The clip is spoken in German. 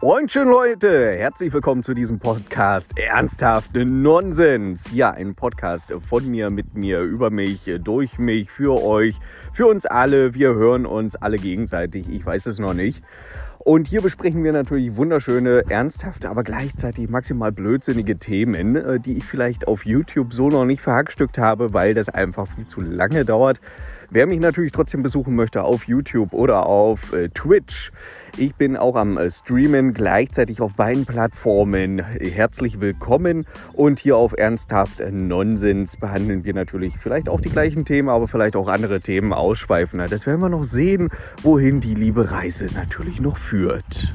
Moin schön Leute, herzlich willkommen zu diesem Podcast Ernsthafte Nonsens. Ja, ein Podcast von mir, mit mir, über mich, durch mich, für euch, für uns alle. Wir hören uns alle gegenseitig, ich weiß es noch nicht. Und hier besprechen wir natürlich wunderschöne, ernsthafte, aber gleichzeitig maximal blödsinnige Themen, äh, die ich vielleicht auf YouTube so noch nicht verhackstückt habe, weil das einfach viel zu lange dauert. Wer mich natürlich trotzdem besuchen möchte auf YouTube oder auf äh, Twitch, ich bin auch am äh, Streamen, gleichzeitig auf beiden Plattformen. Herzlich willkommen und hier auf Ernsthaft Nonsens behandeln wir natürlich vielleicht auch die gleichen Themen, aber vielleicht auch andere Themen ausschweifender. Das werden wir noch sehen, wohin die liebe Reise natürlich noch führt.